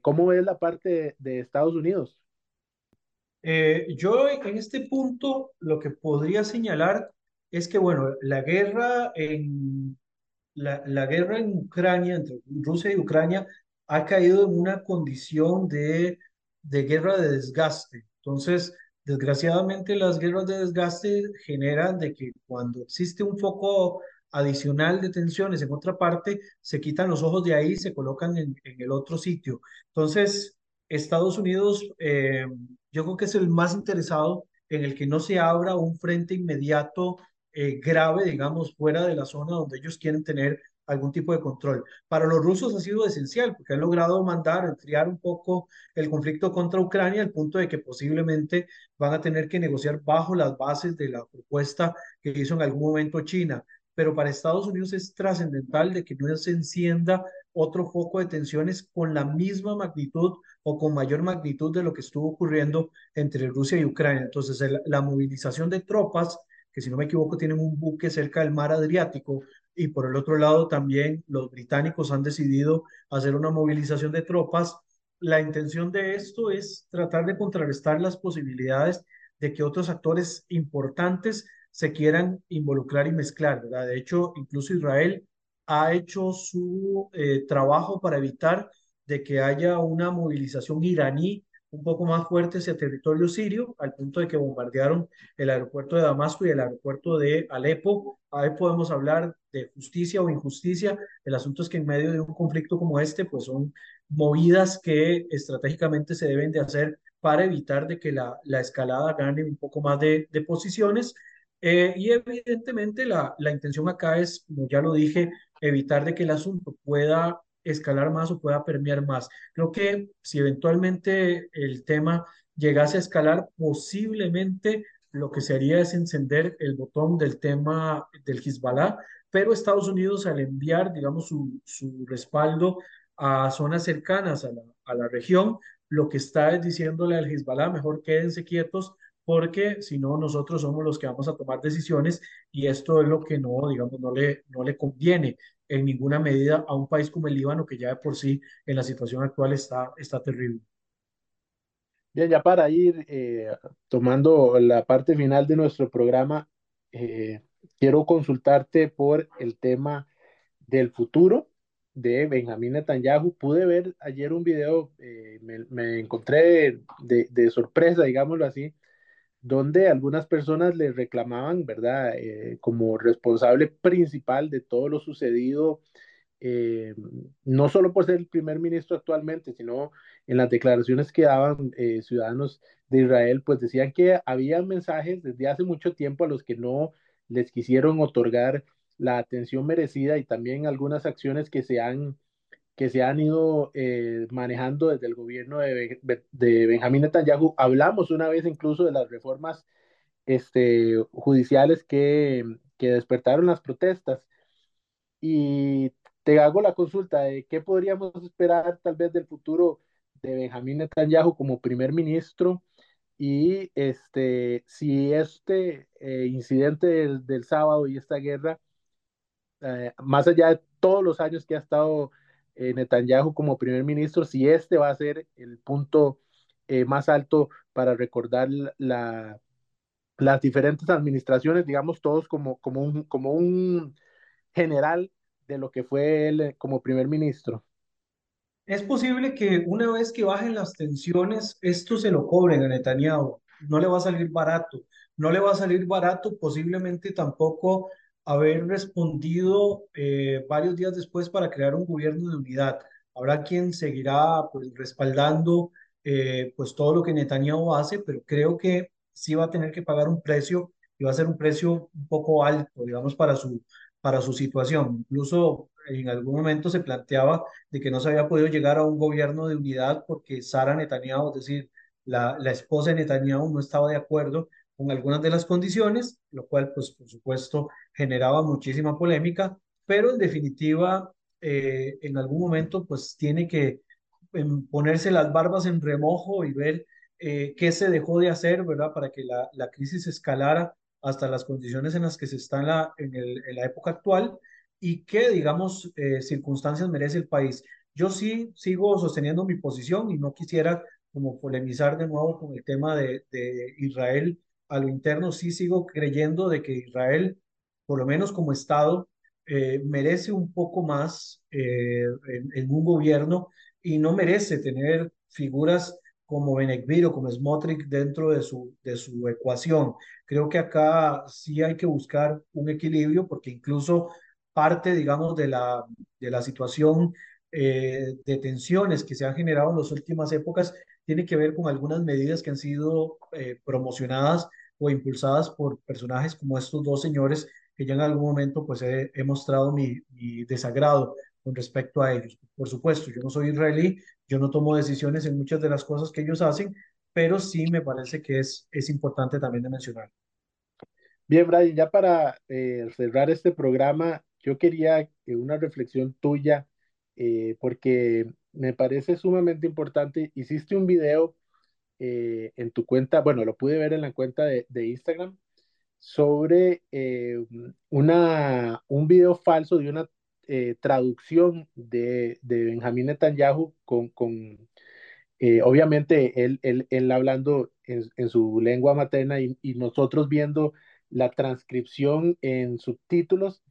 ¿Cómo ves la parte de, Estados Unidos? yo en este punto lo que podría señalar es que, bueno, la guerra en, la, la, guerra en Ucrania, entre Rusia y Ucrania, ha caído en una condición de, de guerra de desgaste. Entonces, desgraciadamente las guerras de desgaste generan de que cuando existe un foco adicional de tensiones en otra parte, se quitan los ojos de ahí y se colocan en, en el otro sitio. Entonces, Estados Unidos, eh, yo creo que es el más interesado en el que no se abra un frente inmediato eh, grave, digamos, fuera de la zona donde ellos quieren tener algún tipo de control. Para los rusos ha sido esencial porque han logrado mandar, enfriar un poco el conflicto contra Ucrania al punto de que posiblemente van a tener que negociar bajo las bases de la propuesta que hizo en algún momento China. Pero para Estados Unidos es trascendental de que no se encienda otro foco de tensiones con la misma magnitud o con mayor magnitud de lo que estuvo ocurriendo entre Rusia y Ucrania. Entonces, la movilización de tropas que si no me equivoco tienen un buque cerca del mar Adriático y por el otro lado también los británicos han decidido hacer una movilización de tropas. La intención de esto es tratar de contrarrestar las posibilidades de que otros actores importantes se quieran involucrar y mezclar, ¿verdad? De hecho, incluso Israel ha hecho su eh, trabajo para evitar de que haya una movilización iraní un poco más fuerte hacia territorio sirio, al punto de que bombardearon el aeropuerto de Damasco y el aeropuerto de Alepo. Ahí podemos hablar de justicia o injusticia. El asunto es que en medio de un conflicto como este, pues son movidas que estratégicamente se deben de hacer para evitar de que la, la escalada gane un poco más de, de posiciones. Eh, y evidentemente la, la intención acá es, como ya lo dije, evitar de que el asunto pueda escalar más o pueda permear más. Creo que si eventualmente el tema llegase a escalar, posiblemente lo que se haría es encender el botón del tema del Hezbollah, pero Estados Unidos al enviar, digamos, su, su respaldo a zonas cercanas a la, a la región, lo que está es diciéndole al Hezbollah, mejor quédense quietos porque si no, nosotros somos los que vamos a tomar decisiones y esto es lo que no, digamos, no le, no le conviene en ninguna medida a un país como el Líbano, que ya de por sí en la situación actual está, está terrible. Bien, ya para ir eh, tomando la parte final de nuestro programa, eh, quiero consultarte por el tema del futuro de Benjamín Netanyahu. Pude ver ayer un video, eh, me, encontré de, de, sorpresa, digámoslo así, donde algunas personas le reclamaban, ¿verdad?, eh, como responsable principal de todo lo sucedido, eh, no solo por ser el primer ministro actualmente, sino en las declaraciones que daban eh, ciudadanos de Israel, pues decían que había mensajes desde hace mucho tiempo a los que no les quisieron otorgar la atención merecida y también algunas acciones que se han que se han ido eh, manejando desde el gobierno de, de, Benjamín Netanyahu. Hablamos una vez incluso de las reformas este, judiciales que, que despertaron las protestas. Y te hago la consulta de qué podríamos esperar tal vez del futuro de Benjamín Netanyahu como primer ministro y este, si este eh, incidente del, del, sábado y esta guerra, eh, más allá de todos los años que ha estado Netanyahu como primer ministro, si este va a ser el punto eh, más alto para recordar la, las diferentes administraciones, digamos todos como, como, un, como un general de lo que fue él eh, como primer ministro. Es posible que una vez que bajen las tensiones, esto se lo cobren a Netanyahu. No le va a salir barato. No le va a salir barato posiblemente tampoco haber respondido eh, varios días después para crear un gobierno de unidad. Habrá quien seguirá pues, respaldando eh, pues todo lo que Netanyahu hace, pero creo que sí va a tener que pagar un precio y va a ser un precio un poco alto, digamos, para su, para su situación. Incluso en algún momento se planteaba de que no se había podido llegar a un gobierno de unidad porque Sara Netanyahu, es decir, la, la esposa de Netanyahu no estaba de acuerdo con algunas de las condiciones, lo cual, pues, por supuesto, generaba muchísima polémica, pero en definitiva, eh, en algún momento, pues, tiene que em, ponerse las barbas en remojo y ver eh, qué se dejó de hacer, ¿verdad?, para que la, la crisis escalara hasta las condiciones en las que se está en la, en el, en la época actual y qué, digamos, eh, circunstancias merece el país. Yo sí sigo sosteniendo mi posición y no quisiera como polemizar de nuevo con el tema de, de Israel a lo interno. Sí sigo creyendo de que Israel, por lo menos como Estado, eh, merece un poco más eh, en, en, un gobierno y no merece tener figuras como Benekvir o como Smotrich dentro de su, de su ecuación. Creo que acá sí hay que buscar un equilibrio porque incluso parte, digamos, de la, de la situación eh, de tensiones que se han generado en las últimas épocas tiene que ver con algunas medidas que han sido eh, promocionadas o impulsadas por personajes como estos dos señores que ya en algún momento pues he, mostrado mi, desagrado con respecto a ellos. Por supuesto, yo no soy israelí, yo no tomo decisiones en muchas de las cosas que ellos hacen, pero sí me parece que es, es importante también de mencionar. Bien, Brian, ya para eh, cerrar este programa, yo quería una reflexión tuya, eh, porque me parece sumamente importante. Hiciste un video eh, en tu cuenta, bueno, lo pude ver en la cuenta de, de Instagram, sobre eh, una, un video falso de una eh, traducción de, de Benjamín Netanyahu con, con eh, obviamente él, él, él hablando en, en, su lengua materna y, y, nosotros viendo la transcripción en subtítulos.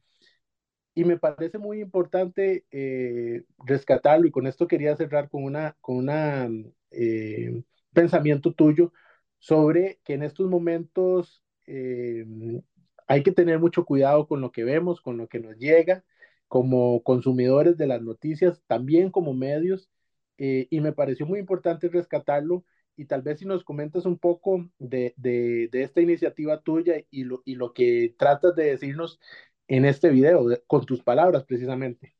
Y me parece muy importante eh, rescatarlo y con esto quería cerrar con una, con una eh, pensamiento tuyo sobre que en estos momentos hay que tener mucho cuidado con lo que vemos, con lo que nos llega, como consumidores de las noticias, también como medios, eh, y me pareció muy importante rescatarlo. Y tal vez si nos comentas un poco de, de, de esta iniciativa tuya y lo, y lo que tratas de decirnos en este video, con tus palabras precisamente.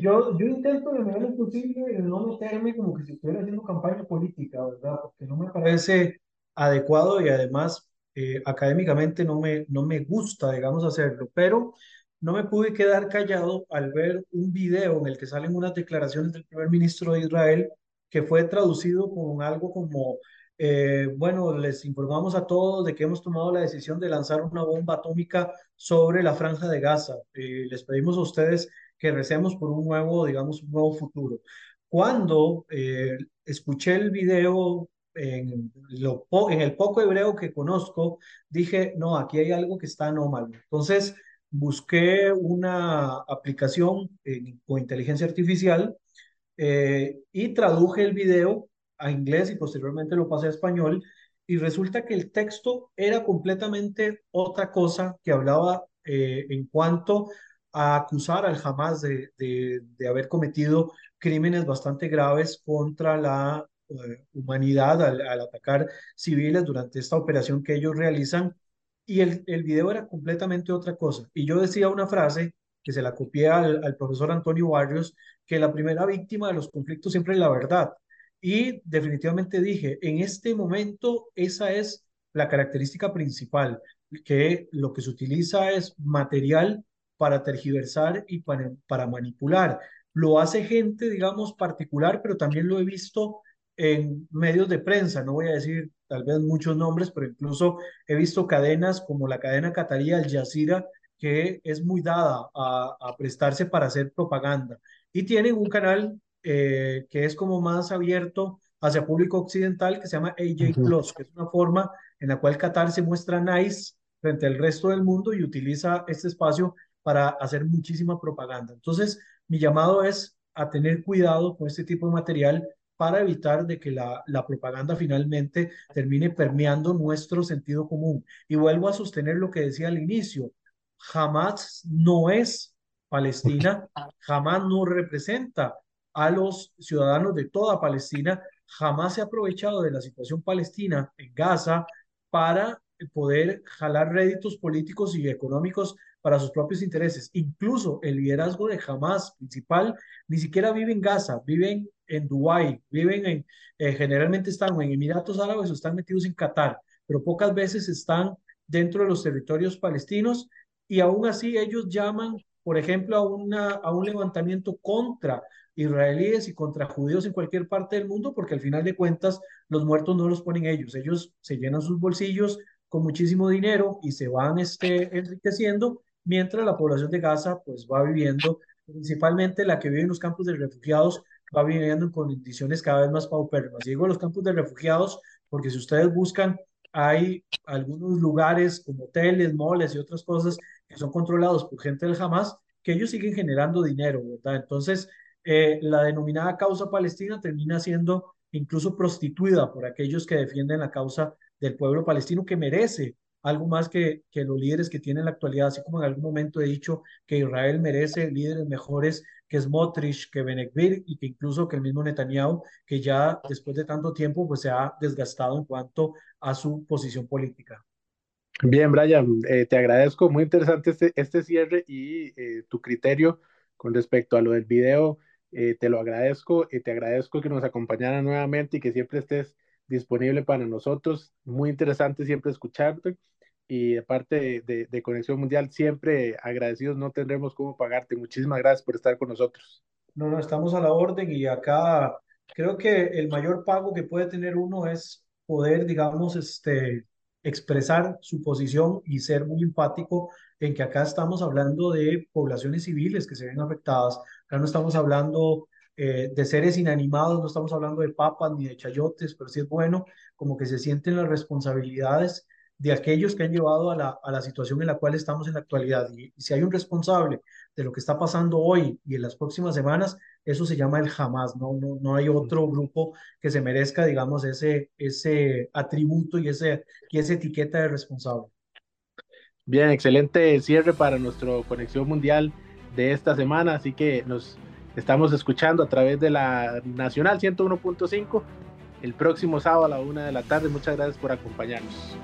Yo, yo intento de manera posible no meterme como que si estuviera haciendo campaña política, ¿verdad? Porque no me parece adecuado y además eh, académicamente no me, no me gusta, digamos, hacerlo. Pero no me pude quedar callado al ver un video en el que salen unas declaraciones del primer ministro de Israel que fue traducido con algo como, eh, bueno, les informamos a todos de que hemos tomado la decisión de lanzar una bomba atómica sobre la franja de Gaza. Eh, les pedimos a ustedes que recemos por un nuevo, digamos, un nuevo futuro. Cuando eh, escuché el video en, lo, en el poco hebreo que conozco, dije, no, aquí hay algo que está anómalo. Entonces, busqué una aplicación con inteligencia artificial eh, y traduje el video a inglés y posteriormente lo pasé a español y resulta que el texto era completamente otra cosa que hablaba eh, en cuanto a acusar al Hamas de, de, de, haber cometido crímenes bastante graves contra la uh, humanidad al, al atacar civiles durante esta operación que ellos realizan y el, el video era completamente otra cosa. Y yo decía una frase que se la copié al, al, profesor Antonio Barrios, que la primera víctima de los conflictos siempre es la verdad. Y definitivamente dije, en este momento esa es la característica principal, que lo que se utiliza es material para tergiversar y para, para manipular. Lo hace gente, digamos, particular, pero también lo he visto en medios de prensa, no voy a decir tal vez muchos nombres, pero incluso he visto cadenas como la cadena Qatarí Al Jazeera, que es muy dada a, a, prestarse para hacer propaganda. Y tienen un canal eh, que es como más abierto hacia público occidental, que se llama AJ Plus, que es una forma en la cual Qatar se muestra nice frente al resto del mundo y utiliza este espacio para hacer muchísima propaganda. Entonces, mi llamado es a tener cuidado con este tipo de material para evitar de que la, la, propaganda finalmente termine permeando nuestro sentido común. Y vuelvo a sostener lo que decía al inicio. jamás no es Palestina, jamás no representa a los ciudadanos de toda Palestina, jamás se ha aprovechado de la situación palestina en Gaza para poder jalar réditos políticos y económicos para sus propios intereses. Incluso el liderazgo de Hamas principal ni siquiera vive en Gaza, viven en Dubái, viven en, eh, generalmente están en Emiratos Árabes o están metidos en Qatar, pero pocas veces están dentro de los territorios palestinos y aún así ellos llaman, por ejemplo, a, una, a un levantamiento contra israelíes y contra judíos en cualquier parte del mundo, porque al final de cuentas los muertos no los ponen ellos, ellos se llenan sus bolsillos con muchísimo dinero y se van este, enriqueciendo, mientras la población de Gaza pues va viviendo, principalmente la que vive en los campos de refugiados, va viviendo en condiciones cada vez más paupérrimas. Digo los campos de refugiados porque si ustedes buscan, hay algunos lugares como hoteles, moles y otras cosas que son controlados por gente del Hamas, que ellos siguen generando dinero, ¿verdad? Entonces, eh, la denominada causa palestina termina siendo incluso prostituida por aquellos que defienden la causa del pueblo palestino que merece algo más que, que los líderes que tienen en la actualidad, así como en algún momento he dicho que Israel merece líderes mejores que Smotrich, que Benekvir y que incluso que el mismo Netanyahu, que ya después de tanto tiempo pues se ha desgastado en cuanto a su posición política. Bien, Brian, eh, te agradezco, muy interesante este, este cierre y eh, tu criterio con respecto a lo del video eh, te lo agradezco y te agradezco que nos acompañara nuevamente y que siempre estés disponible para nosotros. Muy interesante siempre escucharte y de parte de, de, Conexión Mundial, siempre agradecidos, no tendremos cómo pagarte. Muchísimas gracias por estar con nosotros. No, no, estamos a la orden y acá creo que el mayor pago que puede tener uno es poder, digamos, este, expresar su posición y ser muy empático en que acá estamos hablando de poblaciones civiles que se ven afectadas, acá no estamos hablando eh, de seres inanimados, no estamos hablando de papas ni de chayotes, pero sí es bueno como que se sienten las responsabilidades de aquellos que han llevado a la, a la situación en la cual estamos en la actualidad. Y, y, si hay un responsable de lo que está pasando hoy y en las próximas semanas, eso se llama el jamás, no, no, no hay otro grupo que se merezca, digamos, ese, ese atributo y, ese, y esa etiqueta de responsable. Bien, excelente cierre para nuestro Conexión Mundial de esta semana, así que nos estamos escuchando a través de la Nacional 101.5 el próximo sábado a la una de la tarde. Muchas gracias por acompañarnos.